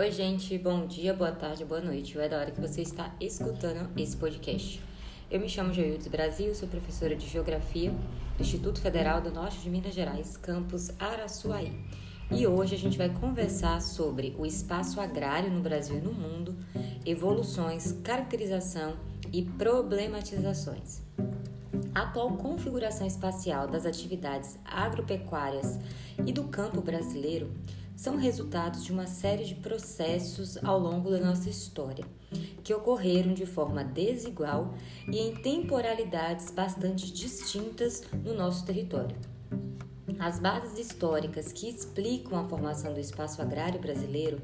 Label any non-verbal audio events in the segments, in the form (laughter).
Oi, gente, bom dia, boa tarde, boa noite. É da hora que você está escutando esse podcast. Eu me chamo Joildes Brasil, sou professora de Geografia do Instituto Federal do Norte de Minas Gerais, campus Araçuaí. E hoje a gente vai conversar sobre o espaço agrário no Brasil e no mundo, evoluções, caracterização e problematizações. A atual configuração espacial das atividades agropecuárias e do campo brasileiro são resultados de uma série de processos ao longo da nossa história, que ocorreram de forma desigual e em temporalidades bastante distintas no nosso território. As bases históricas que explicam a formação do espaço agrário brasileiro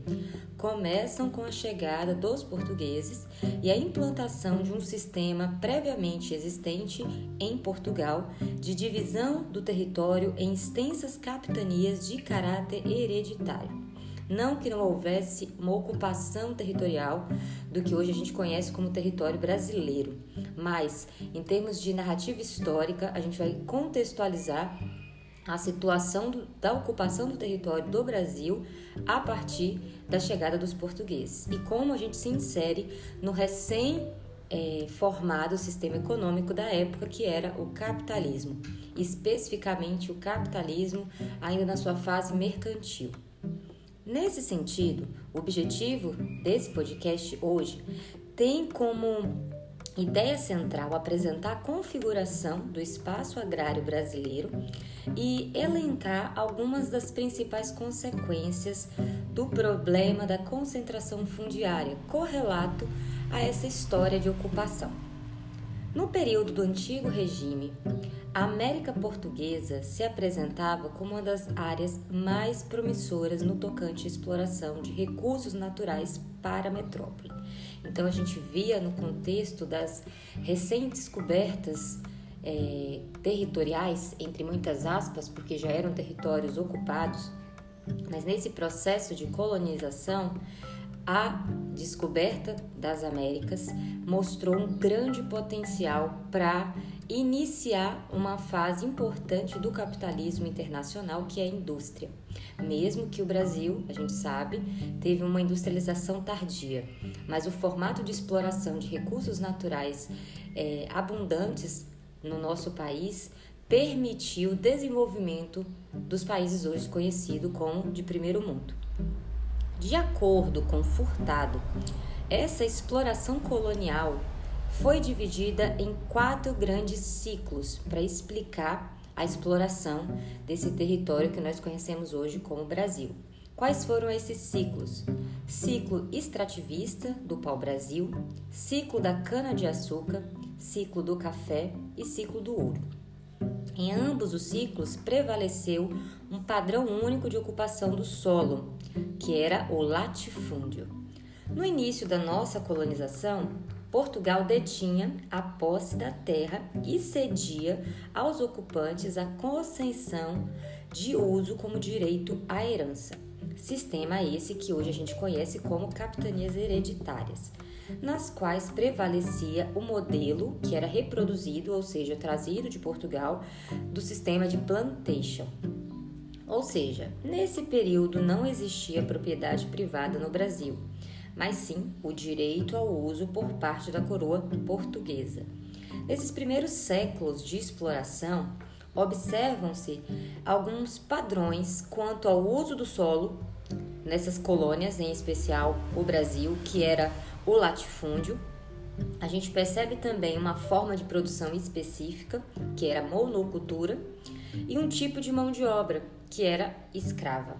começam com a chegada dos portugueses e a implantação de um sistema previamente existente em Portugal de divisão do território em extensas capitanias de caráter hereditário. Não que não houvesse uma ocupação territorial do que hoje a gente conhece como território brasileiro, mas em termos de narrativa histórica, a gente vai contextualizar a situação do, da ocupação do território do Brasil a partir da chegada dos portugueses e como a gente se insere no recém é, formado sistema econômico da época que era o capitalismo, especificamente o capitalismo ainda na sua fase mercantil. Nesse sentido, o objetivo desse podcast hoje tem como Ideia central apresentar a configuração do espaço agrário brasileiro e elencar algumas das principais consequências do problema da concentração fundiária, correlato a essa história de ocupação. No período do antigo regime, a América Portuguesa se apresentava como uma das áreas mais promissoras no tocante à exploração de recursos naturais para a metrópole. Então, a gente via no contexto das recém-descobertas é, territoriais, entre muitas aspas, porque já eram territórios ocupados, mas nesse processo de colonização, a descoberta das Américas mostrou um grande potencial para iniciar uma fase importante do capitalismo internacional, que é a indústria. Mesmo que o Brasil, a gente sabe, teve uma industrialização tardia, mas o formato de exploração de recursos naturais é, abundantes no nosso país permitiu o desenvolvimento dos países hoje conhecidos como de primeiro mundo. De acordo com Furtado, essa exploração colonial foi dividida em quatro grandes ciclos para explicar a exploração desse território que nós conhecemos hoje como Brasil. Quais foram esses ciclos? Ciclo extrativista do pau-brasil, ciclo da cana-de-açúcar, ciclo do café e ciclo do ouro. Em ambos os ciclos prevaleceu um padrão único de ocupação do solo, que era o latifúndio. No início da nossa colonização, Portugal detinha a posse da terra e cedia aos ocupantes a concessão de uso como direito à herança. Sistema esse que hoje a gente conhece como capitanias hereditárias nas quais prevalecia o modelo que era reproduzido, ou seja, trazido de Portugal, do sistema de plantation. Ou seja, nesse período não existia propriedade privada no Brasil, mas sim o direito ao uso por parte da coroa portuguesa. Nesses primeiros séculos de exploração, observam-se alguns padrões quanto ao uso do solo nessas colônias, em especial o Brasil, que era o latifúndio. A gente percebe também uma forma de produção específica, que era monocultura, e um tipo de mão de obra, que era escrava.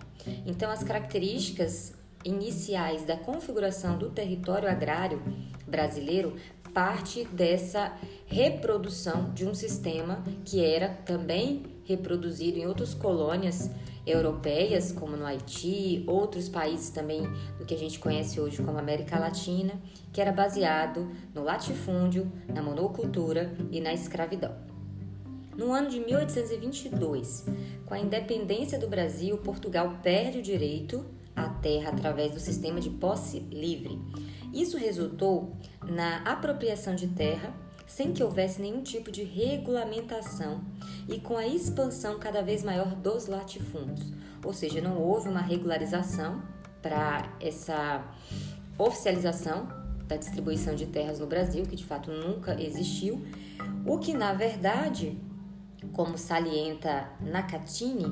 Então, as características iniciais da configuração do território agrário brasileiro parte dessa reprodução de um sistema que era também reproduzido em outras colônias europeias, como no Haiti, outros países também do que a gente conhece hoje como América Latina, que era baseado no latifúndio, na monocultura e na escravidão. No ano de 1822, com a independência do Brasil, Portugal perde o direito à terra através do sistema de posse livre. Isso resultou na apropriação de terra sem que houvesse nenhum tipo de regulamentação e com a expansão cada vez maior dos latifúndios, ou seja, não houve uma regularização para essa oficialização da distribuição de terras no Brasil, que de fato nunca existiu, o que na verdade, como salienta Nakatini,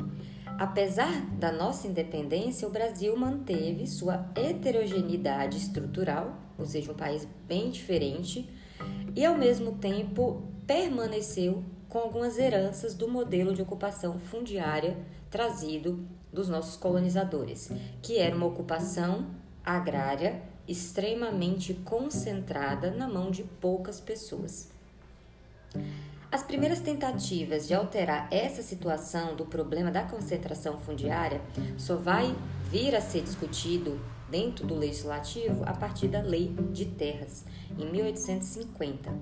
apesar da nossa independência, o Brasil manteve sua heterogeneidade estrutural, ou seja, um país bem diferente, e ao mesmo tempo permaneceu com algumas heranças do modelo de ocupação fundiária trazido dos nossos colonizadores, que era uma ocupação agrária extremamente concentrada na mão de poucas pessoas. As primeiras tentativas de alterar essa situação do problema da concentração fundiária só vai vir a ser discutido dentro do legislativo a partir da Lei de Terras, em 1850.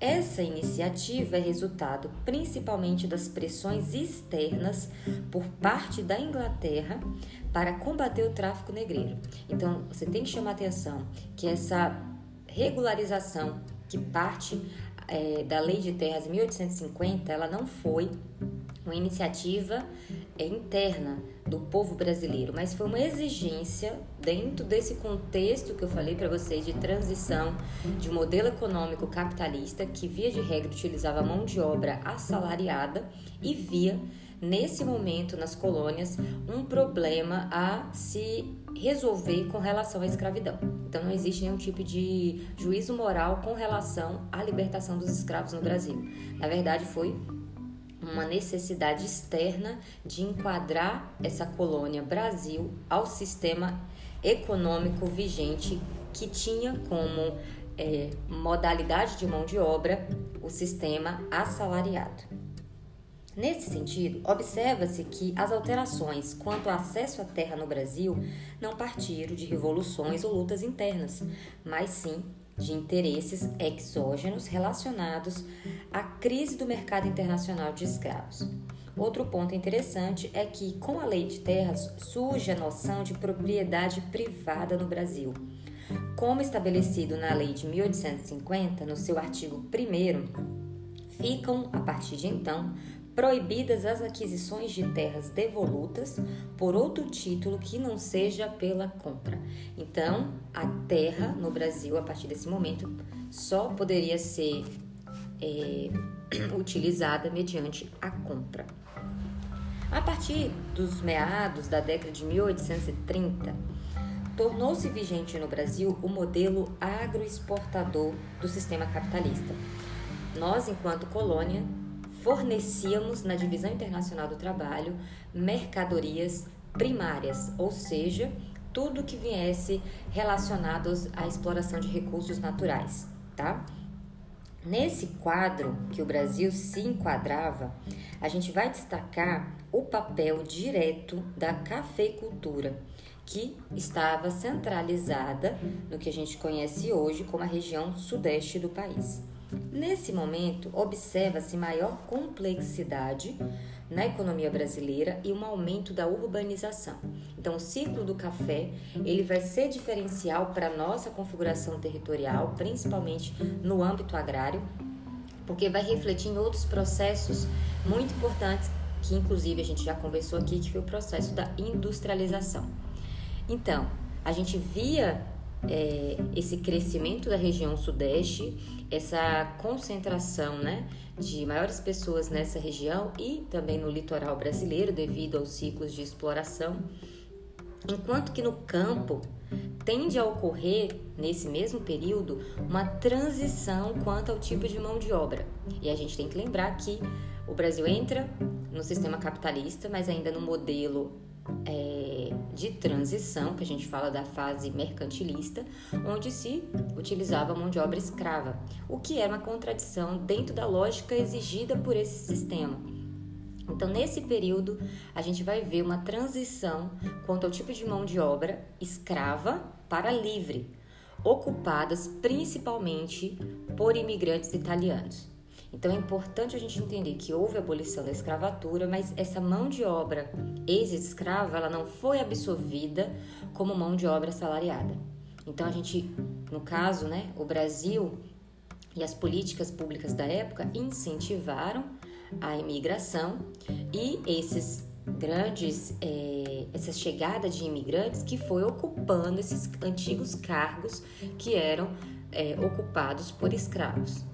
Essa iniciativa é resultado principalmente das pressões externas por parte da Inglaterra para combater o tráfico negreiro. Então, você tem que chamar atenção que essa regularização que parte é, da Lei de Terras de 1850, ela não foi uma iniciativa é, interna do povo brasileiro, mas foi uma exigência dentro desse contexto que eu falei para vocês de transição de um modelo econômico capitalista que via de regra utilizava mão de obra assalariada e via nesse momento nas colônias um problema a se resolver com relação à escravidão. Então não existe nenhum tipo de juízo moral com relação à libertação dos escravos no Brasil. Na verdade, foi uma necessidade externa de enquadrar essa colônia Brasil ao sistema econômico vigente que tinha como é, modalidade de mão de obra o sistema assalariado. Nesse sentido, observa-se que as alterações quanto ao acesso à terra no Brasil não partiram de revoluções ou lutas internas, mas sim de interesses exógenos relacionados à crise do mercado internacional de escravos. Outro ponto interessante é que, com a lei de terras, surge a noção de propriedade privada no Brasil. Como estabelecido na lei de 1850, no seu artigo 1, ficam, a partir de então, proibidas as aquisições de terras devolutas por outro título que não seja pela compra. Então, a terra no Brasil, a partir desse momento, só poderia ser é, (clears throat) utilizada mediante a compra. A partir dos meados da década de 1830, tornou-se vigente no Brasil o modelo agroexportador do sistema capitalista. Nós, enquanto colônia, fornecíamos na Divisão Internacional do Trabalho mercadorias primárias, ou seja, tudo que viesse relacionados à exploração de recursos naturais, tá? Nesse quadro que o Brasil se enquadrava, a gente vai destacar o papel direto da cafeicultura, que estava centralizada no que a gente conhece hoje como a região sudeste do país. Nesse momento, observa-se maior complexidade na economia brasileira e um aumento da urbanização. Então, o ciclo do café ele vai ser diferencial para a nossa configuração territorial, principalmente no âmbito agrário, porque vai refletir em outros processos muito importantes que, inclusive, a gente já conversou aqui, que foi o processo da industrialização. Então, a gente via é, esse crescimento da região sudeste, essa concentração né, de maiores pessoas nessa região e também no litoral brasileiro, devido aos ciclos de exploração, enquanto que no campo tende a ocorrer, nesse mesmo período, uma transição quanto ao tipo de mão de obra. E a gente tem que lembrar que o Brasil entra no sistema capitalista, mas ainda no modelo é, de transição, que a gente fala da fase mercantilista, onde se utilizava mão de obra escrava, o que era uma contradição dentro da lógica exigida por esse sistema. Então, nesse período, a gente vai ver uma transição quanto ao tipo de mão de obra escrava para livre, ocupadas principalmente por imigrantes italianos. Então é importante a gente entender que houve a abolição da escravatura, mas essa mão de obra ex-escrava, ela não foi absorvida como mão de obra assalariada. Então a gente, no caso, né, o Brasil e as políticas públicas da época incentivaram a imigração e esses grandes, é, essa chegada de imigrantes que foi ocupando esses antigos cargos que eram é, ocupados por escravos.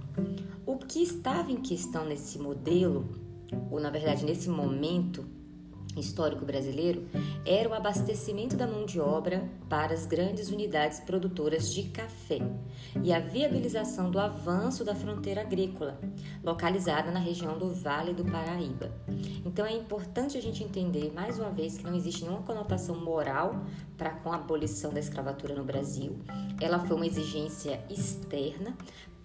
O que estava em questão nesse modelo, ou na verdade nesse momento, histórico brasileiro era o abastecimento da mão de obra para as grandes unidades produtoras de café e a viabilização do avanço da fronteira agrícola, localizada na região do Vale do Paraíba. Então é importante a gente entender, mais uma vez, que não existe nenhuma conotação moral para com a abolição da escravatura no Brasil. Ela foi uma exigência externa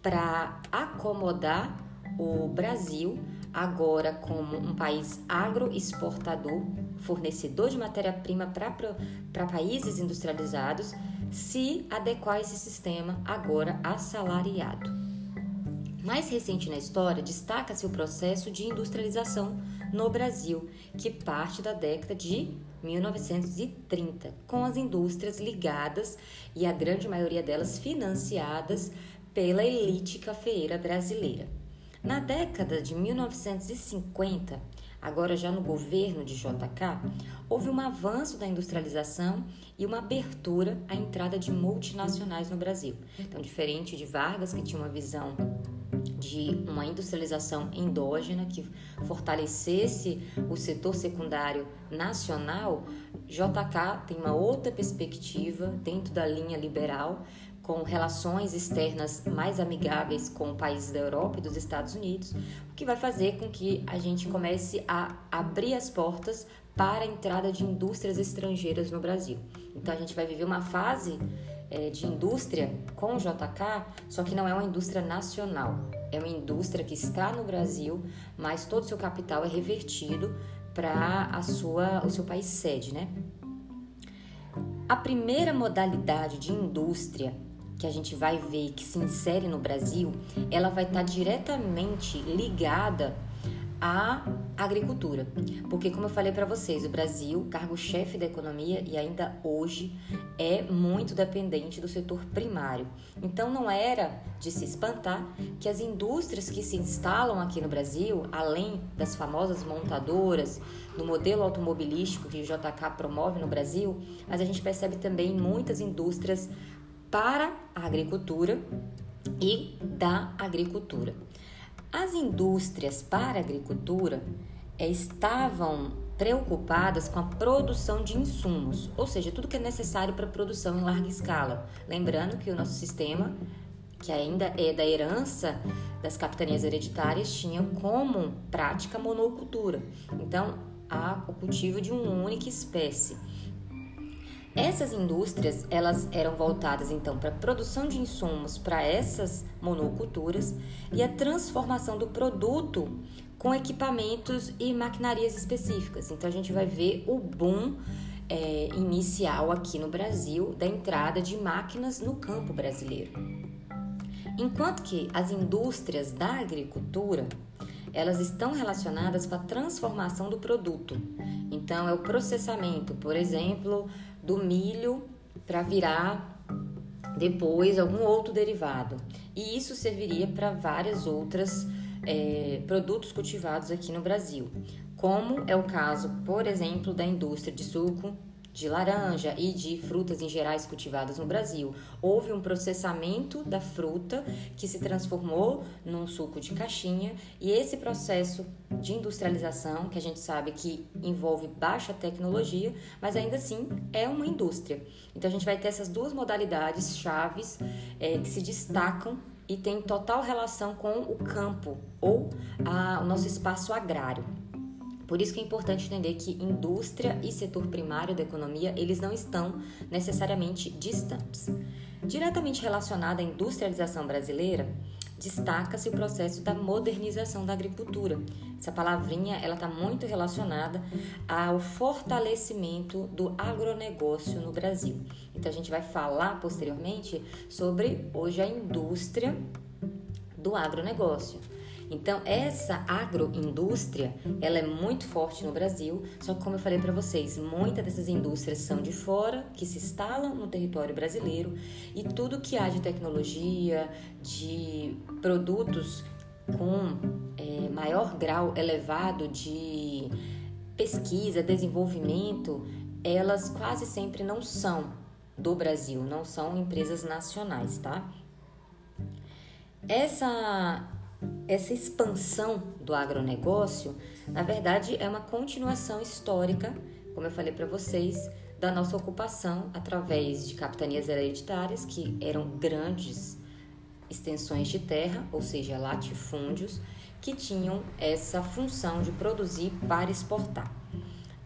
para acomodar o Brasil agora como um país agroexportador, fornecedor de matéria-prima para países industrializados, se adequar esse sistema agora assalariado. Mais recente na história, destaca-se o processo de industrialização no Brasil, que parte da década de 1930, com as indústrias ligadas e a grande maioria delas financiadas pela elite cafeeira brasileira. Na década de 1950, agora já no governo de JK, houve um avanço da industrialização e uma abertura à entrada de multinacionais no Brasil. Então, diferente de Vargas, que tinha uma visão de uma industrialização endógena que fortalecesse o setor secundário nacional, JK tem uma outra perspectiva dentro da linha liberal, com relações externas mais amigáveis com países da Europa e dos Estados Unidos, o que vai fazer com que a gente comece a abrir as portas para a entrada de indústrias estrangeiras no Brasil. Então a gente vai viver uma fase é, de indústria com o JK, só que não é uma indústria nacional, é uma indústria que está no Brasil, mas todo o seu capital é revertido para a sua o seu país sede, né? A primeira modalidade de indústria que a gente vai ver que se insere no Brasil, ela vai estar diretamente ligada à agricultura. Porque, como eu falei para vocês, o Brasil, cargo-chefe da economia e ainda hoje é muito dependente do setor primário. Então, não era de se espantar que as indústrias que se instalam aqui no Brasil, além das famosas montadoras, no modelo automobilístico que o JK promove no Brasil, mas a gente percebe também muitas indústrias para a agricultura e da agricultura. As indústrias para a agricultura é, estavam preocupadas com a produção de insumos, ou seja, tudo que é necessário para produção em larga escala. Lembrando que o nosso sistema, que ainda é da herança das capitanias hereditárias, tinha como prática monocultura. Então, há o cultivo de uma única espécie. Essas indústrias, elas eram voltadas então para a produção de insumos para essas monoculturas e a transformação do produto com equipamentos e maquinarias específicas. Então a gente vai ver o boom é, inicial aqui no Brasil da entrada de máquinas no campo brasileiro. Enquanto que as indústrias da agricultura elas estão relacionadas com a transformação do produto. Então, é o processamento, por exemplo, do milho para virar depois algum outro derivado. E isso serviria para várias outras é, produtos cultivados aqui no Brasil, como é o caso, por exemplo, da indústria de suco de laranja e de frutas em gerais cultivadas no Brasil. Houve um processamento da fruta que se transformou num suco de caixinha e esse processo de industrialização, que a gente sabe que envolve baixa tecnologia, mas ainda assim é uma indústria. Então a gente vai ter essas duas modalidades chaves é, que se destacam e têm total relação com o campo ou a, o nosso espaço agrário. Por isso que é importante entender que indústria e setor primário da economia, eles não estão necessariamente distantes. Diretamente relacionada à industrialização brasileira, destaca-se o processo da modernização da agricultura. Essa palavrinha ela está muito relacionada ao fortalecimento do agronegócio no Brasil. Então a gente vai falar posteriormente sobre hoje a indústria do agronegócio. Então, essa agroindústria, ela é muito forte no Brasil, só que como eu falei para vocês, muitas dessas indústrias são de fora, que se instalam no território brasileiro, e tudo que há de tecnologia, de produtos com é, maior grau elevado de pesquisa, desenvolvimento, elas quase sempre não são do Brasil, não são empresas nacionais, tá? Essa essa expansão do agronegócio, na verdade, é uma continuação histórica, como eu falei para vocês, da nossa ocupação através de capitanias hereditárias, que eram grandes extensões de terra, ou seja, latifúndios, que tinham essa função de produzir para exportar.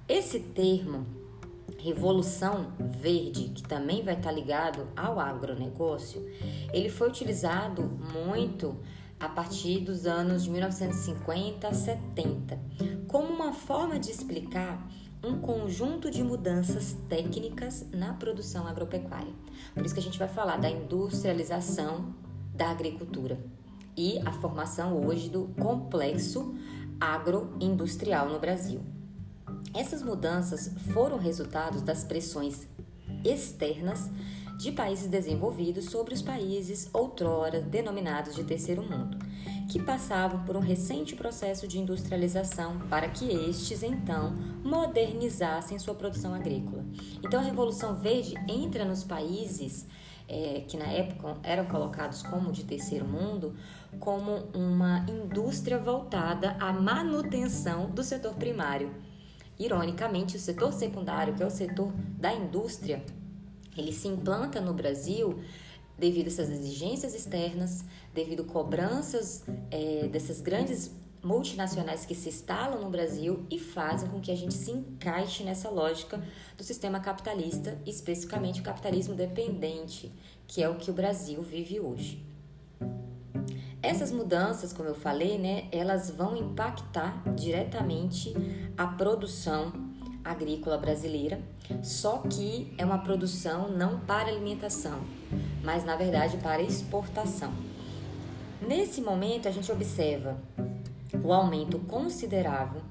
Esse termo, Revolução Verde, que também vai estar ligado ao agronegócio, ele foi utilizado muito a partir dos anos de 1950 a 70, como uma forma de explicar um conjunto de mudanças técnicas na produção agropecuária. Por isso que a gente vai falar da industrialização da agricultura e a formação hoje do complexo agroindustrial no Brasil. Essas mudanças foram resultados das pressões externas de países desenvolvidos sobre os países outrora denominados de terceiro mundo, que passavam por um recente processo de industrialização para que estes então modernizassem sua produção agrícola. Então a Revolução Verde entra nos países é, que na época eram colocados como de terceiro mundo, como uma indústria voltada à manutenção do setor primário. Ironicamente, o setor secundário, que é o setor da indústria, ele se implanta no Brasil devido a essas exigências externas, devido a cobranças é, dessas grandes multinacionais que se instalam no Brasil e fazem com que a gente se encaixe nessa lógica do sistema capitalista, especificamente o capitalismo dependente, que é o que o Brasil vive hoje. Essas mudanças, como eu falei, né, elas vão impactar diretamente a produção agrícola brasileira, só que é uma produção não para alimentação, mas na verdade para exportação. Nesse momento, a gente observa o aumento considerável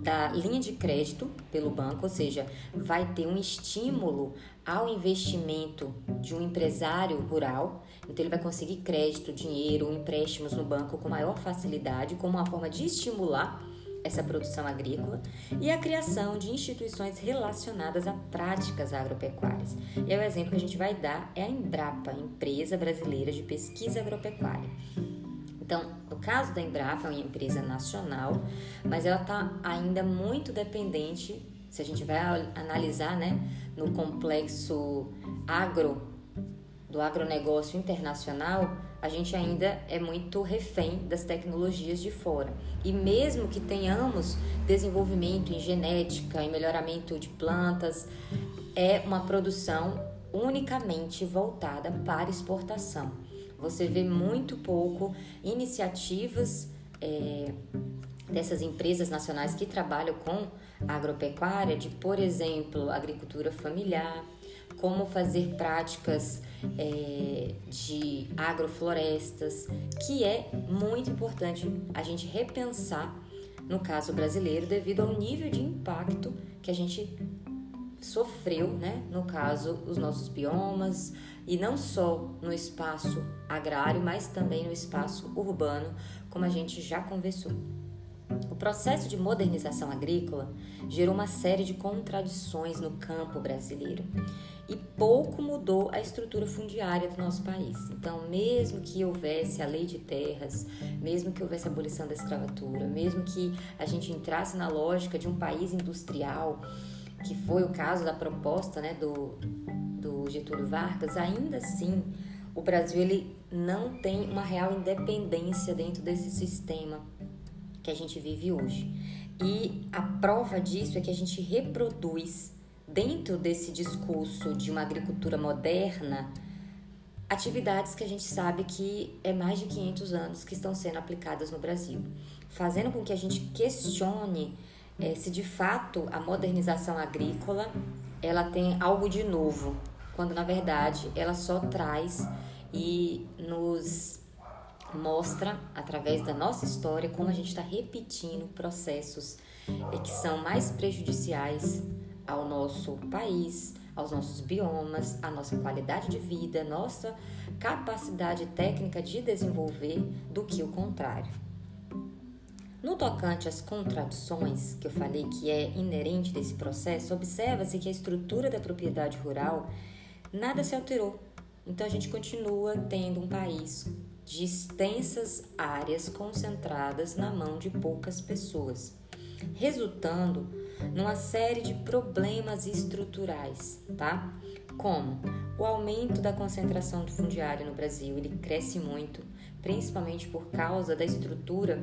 da linha de crédito pelo banco, ou seja, vai ter um estímulo ao investimento de um empresário rural, então ele vai conseguir crédito, dinheiro, empréstimos no banco com maior facilidade, como uma forma de estimular essa produção agrícola e a criação de instituições relacionadas a práticas agropecuárias. E o exemplo que a gente vai dar é a Embrapa, Empresa Brasileira de Pesquisa Agropecuária. Então, no caso da Embrapa, é uma empresa nacional, mas ela está ainda muito dependente, se a gente vai analisar né, no complexo agro, do agronegócio internacional, a gente ainda é muito refém das tecnologias de fora. E mesmo que tenhamos desenvolvimento em genética, em melhoramento de plantas, é uma produção unicamente voltada para exportação. Você vê muito pouco iniciativas é, dessas empresas nacionais que trabalham com agropecuária, de, por exemplo, agricultura familiar, como fazer práticas é, de agroflorestas, que é muito importante a gente repensar no caso brasileiro devido ao nível de impacto que a gente sofreu, né? No caso, os nossos biomas e não só no espaço agrário, mas também no espaço urbano, como a gente já conversou. O processo de modernização agrícola gerou uma série de contradições no campo brasileiro e pouco mudou a estrutura fundiária do nosso país. Então, mesmo que houvesse a lei de terras, mesmo que houvesse a abolição da escravatura, mesmo que a gente entrasse na lógica de um país industrial, que foi o caso da proposta né, do, do Getúlio Vargas, ainda assim o Brasil ele não tem uma real independência dentro desse sistema que a gente vive hoje. E a prova disso é que a gente reproduz dentro desse discurso de uma agricultura moderna atividades que a gente sabe que é mais de 500 anos que estão sendo aplicadas no Brasil, fazendo com que a gente questione é, se de fato a modernização agrícola ela tem algo de novo, quando na verdade ela só traz e nos mostra através da nossa história como a gente está repetindo processos que são mais prejudiciais ao nosso país, aos nossos biomas, à nossa qualidade de vida, nossa capacidade técnica de desenvolver, do que o contrário. No tocante às contradições, que eu falei que é inerente desse processo, observa-se que a estrutura da propriedade rural nada se alterou. Então a gente continua tendo um país de extensas áreas concentradas na mão de poucas pessoas, resultando numa série de problemas estruturais, tá? Como o aumento da concentração do fundiário no Brasil, ele cresce muito, principalmente por causa da estrutura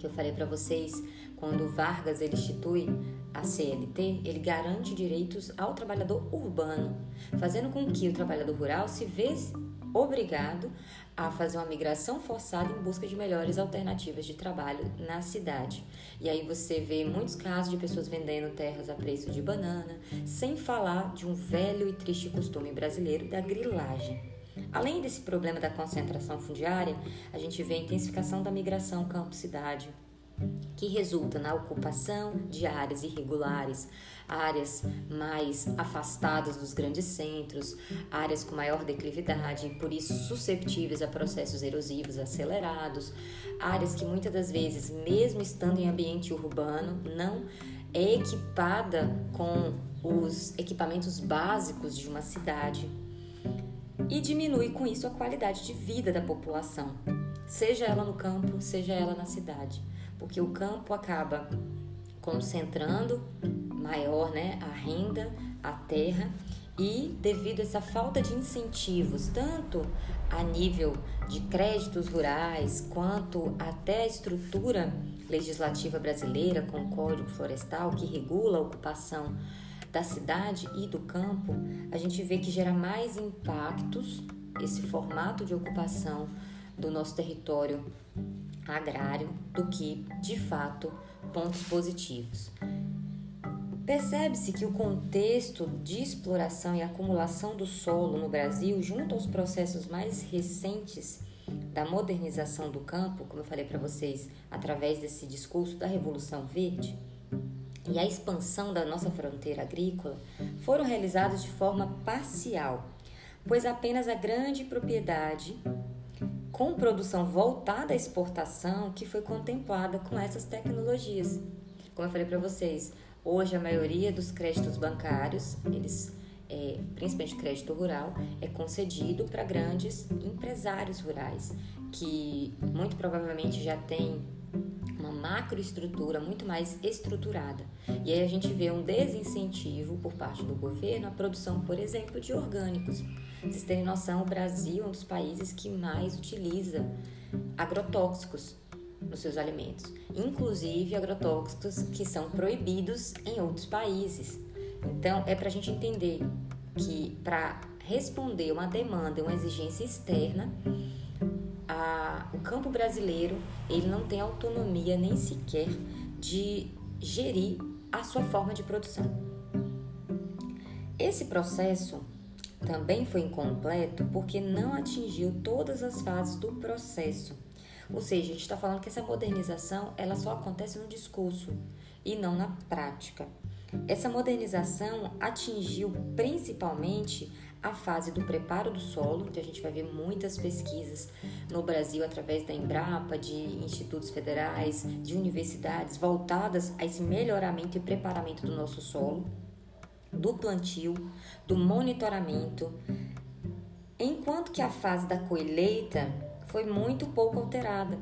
que eu falei para vocês, quando Vargas ele institui a CLT, ele garante direitos ao trabalhador urbano, fazendo com que o trabalhador rural se vê obrigado a fazer uma migração forçada em busca de melhores alternativas de trabalho na cidade. E aí você vê muitos casos de pessoas vendendo terras a preço de banana, sem falar de um velho e triste costume brasileiro da grilagem. Além desse problema da concentração fundiária, a gente vê a intensificação da migração campo-cidade, que resulta na ocupação de áreas irregulares, áreas mais afastadas dos grandes centros, áreas com maior declividade e por isso susceptíveis a processos erosivos acelerados, áreas que muitas das vezes, mesmo estando em ambiente urbano, não é equipada com os equipamentos básicos de uma cidade e diminui com isso a qualidade de vida da população, seja ela no campo, seja ela na cidade, porque o campo acaba concentrando maior né, a renda, a terra. E devido a essa falta de incentivos, tanto a nível de créditos rurais, quanto até a estrutura legislativa brasileira com o Código Florestal que regula a ocupação da cidade e do campo, a gente vê que gera mais impactos esse formato de ocupação do nosso território agrário do que, de fato, pontos positivos. Percebe-se que o contexto de exploração e acumulação do solo no Brasil, junto aos processos mais recentes da modernização do campo, como eu falei para vocês, através desse discurso da Revolução Verde, e a expansão da nossa fronteira agrícola foram realizados de forma parcial, pois apenas a grande propriedade com produção voltada à exportação que foi contemplada com essas tecnologias. Como eu falei para vocês, hoje a maioria dos créditos bancários, eles é, principalmente crédito rural, é concedido para grandes empresários rurais que muito provavelmente já têm uma macroestrutura muito mais estruturada. E aí a gente vê um desincentivo por parte do governo à produção, por exemplo, de orgânicos. Vocês terem noção, o Brasil é um dos países que mais utiliza agrotóxicos nos seus alimentos, inclusive agrotóxicos que são proibidos em outros países. Então, é para a gente entender que para responder uma demanda, uma exigência externa, a, o campo brasileiro ele não tem autonomia nem sequer de gerir a sua forma de produção. Esse processo também foi incompleto porque não atingiu todas as fases do processo. Ou seja, a gente está falando que essa modernização ela só acontece no discurso e não na prática. Essa modernização atingiu principalmente a fase do preparo do solo, então a gente vai ver muitas pesquisas no Brasil através da Embrapa, de institutos federais, de universidades voltadas a esse melhoramento e preparamento do nosso solo, do plantio, do monitoramento, enquanto que a fase da colheita foi muito pouco alterada.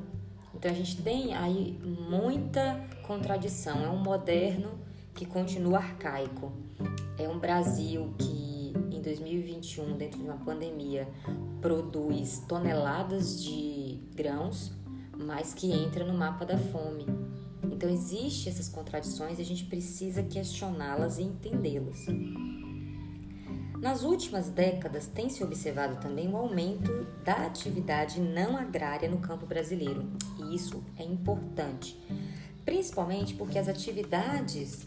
Então a gente tem aí muita contradição, é um moderno que continua arcaico. É um Brasil que em 2021, dentro de uma pandemia, produz toneladas de grãos, mas que entra no mapa da fome. Então existem essas contradições e a gente precisa questioná-las e entendê-las. Nas últimas décadas tem se observado também o aumento da atividade não agrária no campo brasileiro, e isso é importante, principalmente porque as atividades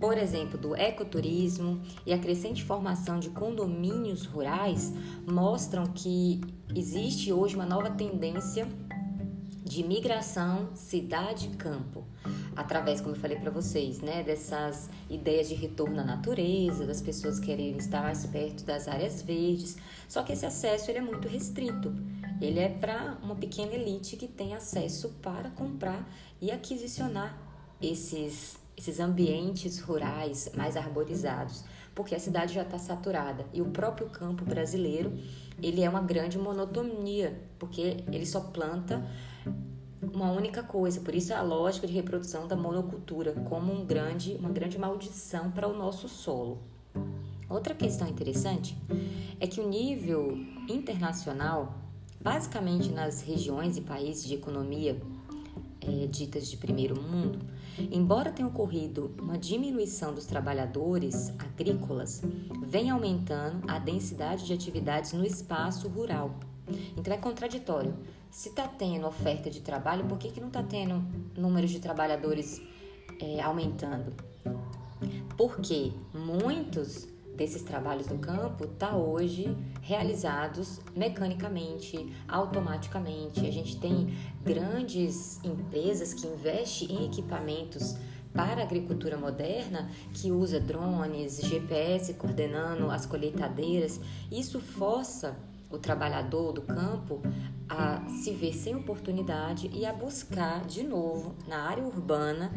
por exemplo, do ecoturismo e a crescente formação de condomínios rurais mostram que existe hoje uma nova tendência de migração cidade-campo, através, como eu falei para vocês, né, dessas ideias de retorno à natureza, das pessoas quererem estar mais perto das áreas verdes. Só que esse acesso ele é muito restrito. Ele é para uma pequena elite que tem acesso para comprar e aquisicionar esses, esses ambientes rurais mais arborizados, porque a cidade já está saturada. E o próprio campo brasileiro ele é uma grande monotonia, porque ele só planta uma única coisa. Por isso a lógica de reprodução da monocultura como um grande, uma grande maldição para o nosso solo. Outra questão interessante é que o nível internacional, basicamente nas regiões e países de economia é, ditas de primeiro mundo, embora tenha ocorrido uma diminuição dos trabalhadores agrícolas, vem aumentando a densidade de atividades no espaço rural. Então é contraditório. Se está tendo oferta de trabalho, por que, que não está tendo números de trabalhadores é, aumentando? Porque muitos desses trabalhos do campo está hoje realizados mecanicamente, automaticamente. A gente tem grandes empresas que investem em equipamentos para a agricultura moderna que usa drones, GPS coordenando as colheitadeiras. Isso força o trabalhador do campo a se ver sem oportunidade e a buscar de novo na área urbana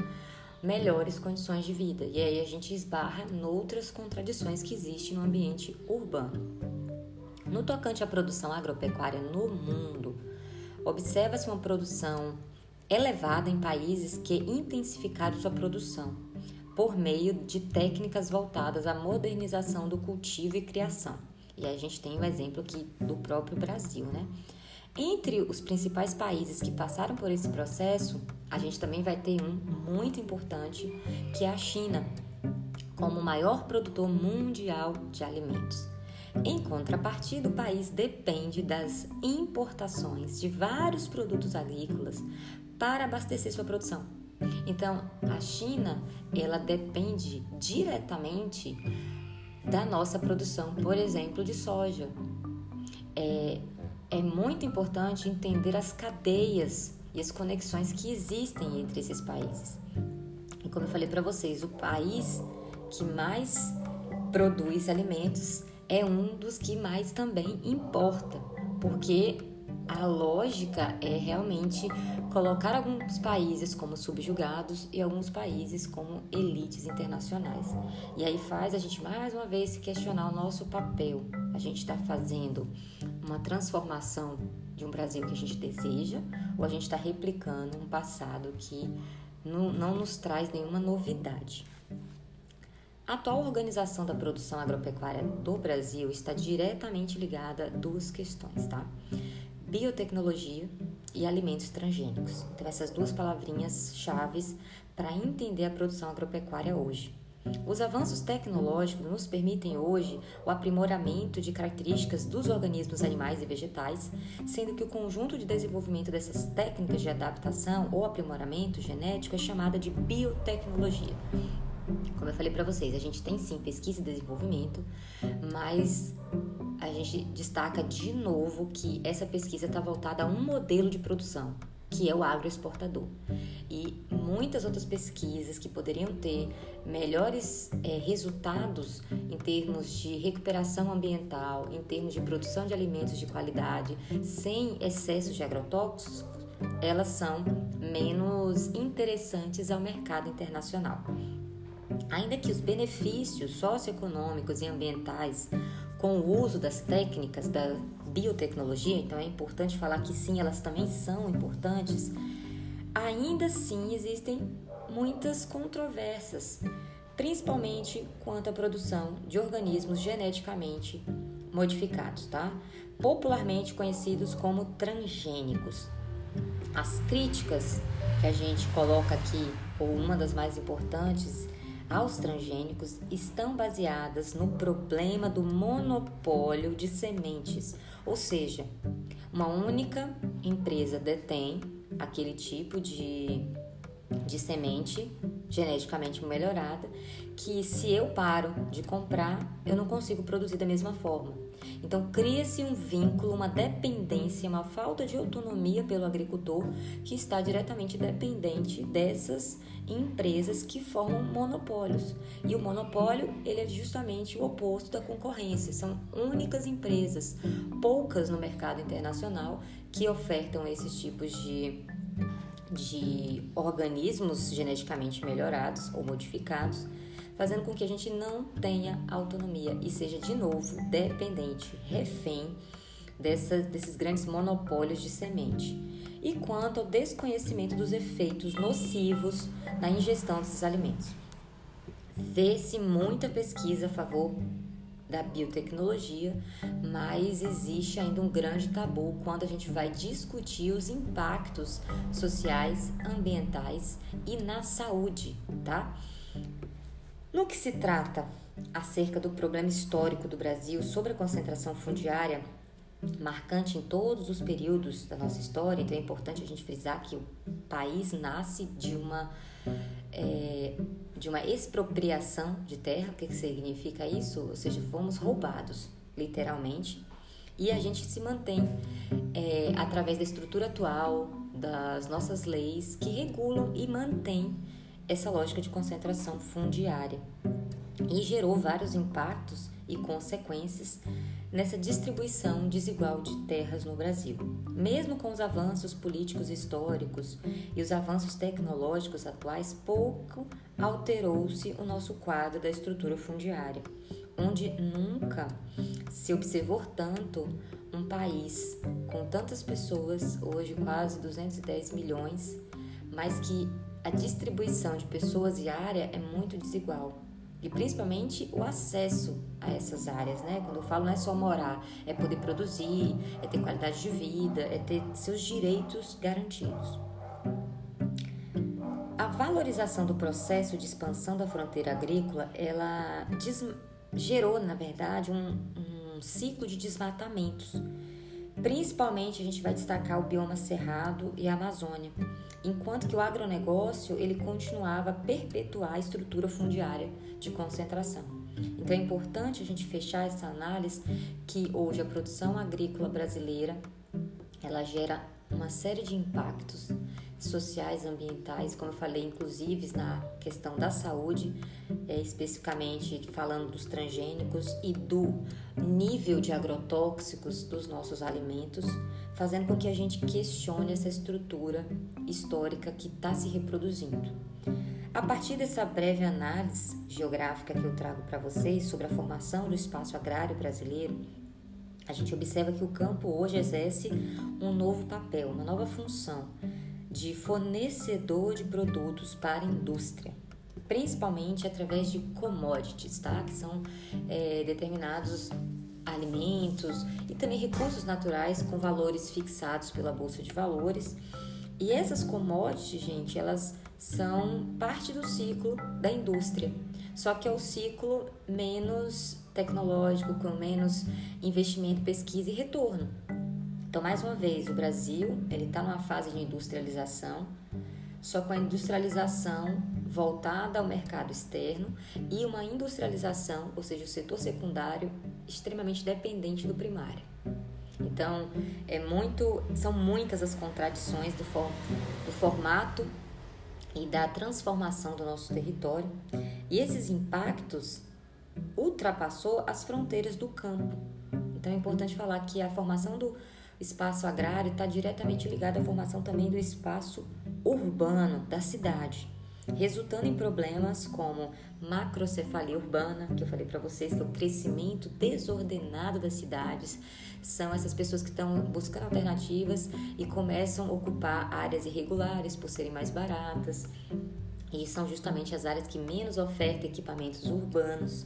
melhores condições de vida. E aí a gente esbarra noutras contradições que existem no ambiente urbano. No tocante à produção agropecuária no mundo, observa-se uma produção elevada em países que intensificaram sua produção por meio de técnicas voltadas à modernização do cultivo e criação. E a gente tem o um exemplo aqui do próprio Brasil, né? Entre os principais países que passaram por esse processo, a gente também vai ter um muito importante, que é a China, como o maior produtor mundial de alimentos. Em contrapartida, o país depende das importações de vários produtos agrícolas para abastecer sua produção. Então, a China, ela depende diretamente da nossa produção, por exemplo, de soja. É, é muito importante entender as cadeias e as conexões que existem entre esses países. E como eu falei para vocês, o país que mais produz alimentos é um dos que mais também importa, porque a lógica é realmente colocar alguns países como subjugados e alguns países como elites internacionais. E aí faz a gente mais uma vez questionar o nosso papel. A gente está fazendo uma transformação de um Brasil que a gente deseja ou a gente está replicando um passado que não, não nos traz nenhuma novidade. A atual organização da produção agropecuária do Brasil está diretamente ligada a duas questões, tá? Biotecnologia e alimentos transgênicos. Então, essas duas palavrinhas chaves para entender a produção agropecuária hoje. Os avanços tecnológicos nos permitem hoje o aprimoramento de características dos organismos animais e vegetais, sendo que o conjunto de desenvolvimento dessas técnicas de adaptação ou aprimoramento genético é chamada de biotecnologia. Como eu falei para vocês, a gente tem sim pesquisa e desenvolvimento, mas a gente destaca de novo que essa pesquisa está voltada a um modelo de produção, que é o agroexportador. E muitas outras pesquisas que poderiam ter melhores é, resultados em termos de recuperação ambiental, em termos de produção de alimentos de qualidade, sem excesso de agrotóxicos, elas são menos interessantes ao mercado internacional. Ainda que os benefícios socioeconômicos e ambientais com o uso das técnicas da biotecnologia, então é importante falar que sim, elas também são importantes, ainda assim existem muitas controvérsias, principalmente quanto à produção de organismos geneticamente modificados, tá? Popularmente conhecidos como transgênicos. As críticas que a gente coloca aqui, ou uma das mais importantes, aos transgênicos estão baseadas no problema do monopólio de sementes, ou seja, uma única empresa detém aquele tipo de, de semente geneticamente melhorada, que se eu paro de comprar, eu não consigo produzir da mesma forma. Então, cria-se um vínculo, uma dependência, uma falta de autonomia pelo agricultor que está diretamente dependente dessas empresas que formam monopólios. E o monopólio, ele é justamente o oposto da concorrência. São únicas empresas, poucas no mercado internacional, que ofertam esses tipos de de organismos geneticamente melhorados ou modificados fazendo com que a gente não tenha autonomia e seja de novo dependente, refém desses grandes monopólios de semente. E quanto ao desconhecimento dos efeitos nocivos na ingestão desses alimentos. Vê-se muita pesquisa a favor da biotecnologia, mas existe ainda um grande tabu quando a gente vai discutir os impactos sociais, ambientais e na saúde, tá? No que se trata acerca do problema histórico do Brasil sobre a concentração fundiária, marcante em todos os períodos da nossa história, então é importante a gente frisar que o país nasce de uma, é, de uma expropriação de terra. O que, que significa isso? Ou seja, fomos roubados, literalmente, e a gente se mantém é, através da estrutura atual, das nossas leis que regulam e mantêm essa lógica de concentração fundiária e gerou vários impactos e consequências nessa distribuição desigual de terras no Brasil. Mesmo com os avanços políticos históricos e os avanços tecnológicos atuais, pouco alterou-se o nosso quadro da estrutura fundiária, onde nunca se observou tanto um país com tantas pessoas, hoje quase 210 milhões, mas que a distribuição de pessoas e área é muito desigual. E principalmente o acesso a essas áreas, né? Quando eu falo não é só morar, é poder produzir, é ter qualidade de vida, é ter seus direitos garantidos. A valorização do processo de expansão da fronteira agrícola, ela gerou, na verdade, um, um ciclo de desmatamentos Principalmente a gente vai destacar o bioma cerrado e a Amazônia, enquanto que o agronegócio ele continuava a perpetuar a estrutura fundiária de concentração. Então é importante a gente fechar essa análise que hoje a produção agrícola brasileira ela gera uma série de impactos sociais, ambientais, como eu falei, inclusive na questão da saúde, é, especificamente falando dos transgênicos e do nível de agrotóxicos dos nossos alimentos, fazendo com que a gente questione essa estrutura histórica que está se reproduzindo. A partir dessa breve análise geográfica que eu trago para vocês sobre a formação do espaço agrário brasileiro, a gente observa que o campo hoje exerce um novo papel, uma nova função de fornecedor de produtos para a indústria, principalmente através de commodities, tá? que são é, determinados alimentos e também recursos naturais com valores fixados pela Bolsa de Valores. E essas commodities, gente, elas são parte do ciclo da indústria, só que é o ciclo menos tecnológico, com menos investimento, pesquisa e retorno. Então, mais uma vez, o Brasil ele está numa fase de industrialização, só com a industrialização voltada ao mercado externo e uma industrialização, ou seja, o setor secundário extremamente dependente do primário. Então, é muito, são muitas as contradições do, for, do formato e da transformação do nosso território, e esses impactos ultrapassou as fronteiras do campo. Então é importante falar que a formação do espaço agrário está diretamente ligado à formação também do espaço urbano da cidade, resultando em problemas como macrocefalia urbana, que eu falei para vocês, que é o crescimento desordenado das cidades. São essas pessoas que estão buscando alternativas e começam a ocupar áreas irregulares por serem mais baratas. E são justamente as áreas que menos ofertam equipamentos urbanos.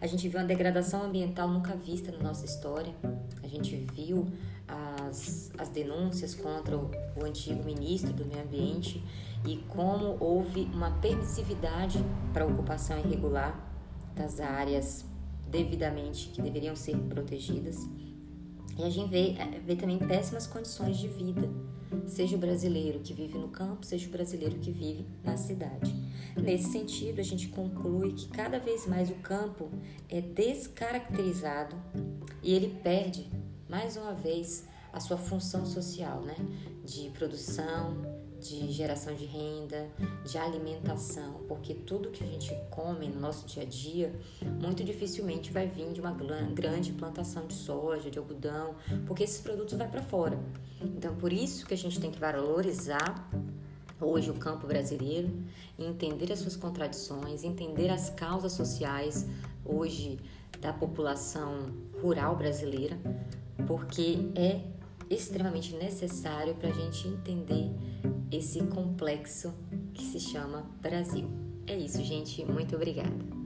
A gente viu uma degradação ambiental nunca vista na nossa história. A gente viu as, as denúncias contra o, o antigo ministro do Meio Ambiente e como houve uma permissividade para a ocupação irregular das áreas devidamente que deveriam ser protegidas. E a gente vê, vê também péssimas condições de vida seja o brasileiro que vive no campo, seja o brasileiro que vive na cidade. Nesse sentido, a gente conclui que cada vez mais o campo é descaracterizado e ele perde, mais uma vez, a sua função social, né? De produção, de geração de renda, de alimentação, porque tudo que a gente come no nosso dia a dia muito dificilmente vai vir de uma grande plantação de soja, de algodão, porque esses produtos vão para fora. Então, por isso que a gente tem que valorizar hoje o campo brasileiro, entender as suas contradições, entender as causas sociais hoje da população rural brasileira, porque é extremamente necessário para a gente entender esse complexo que se chama Brasil. É isso, gente. Muito obrigada.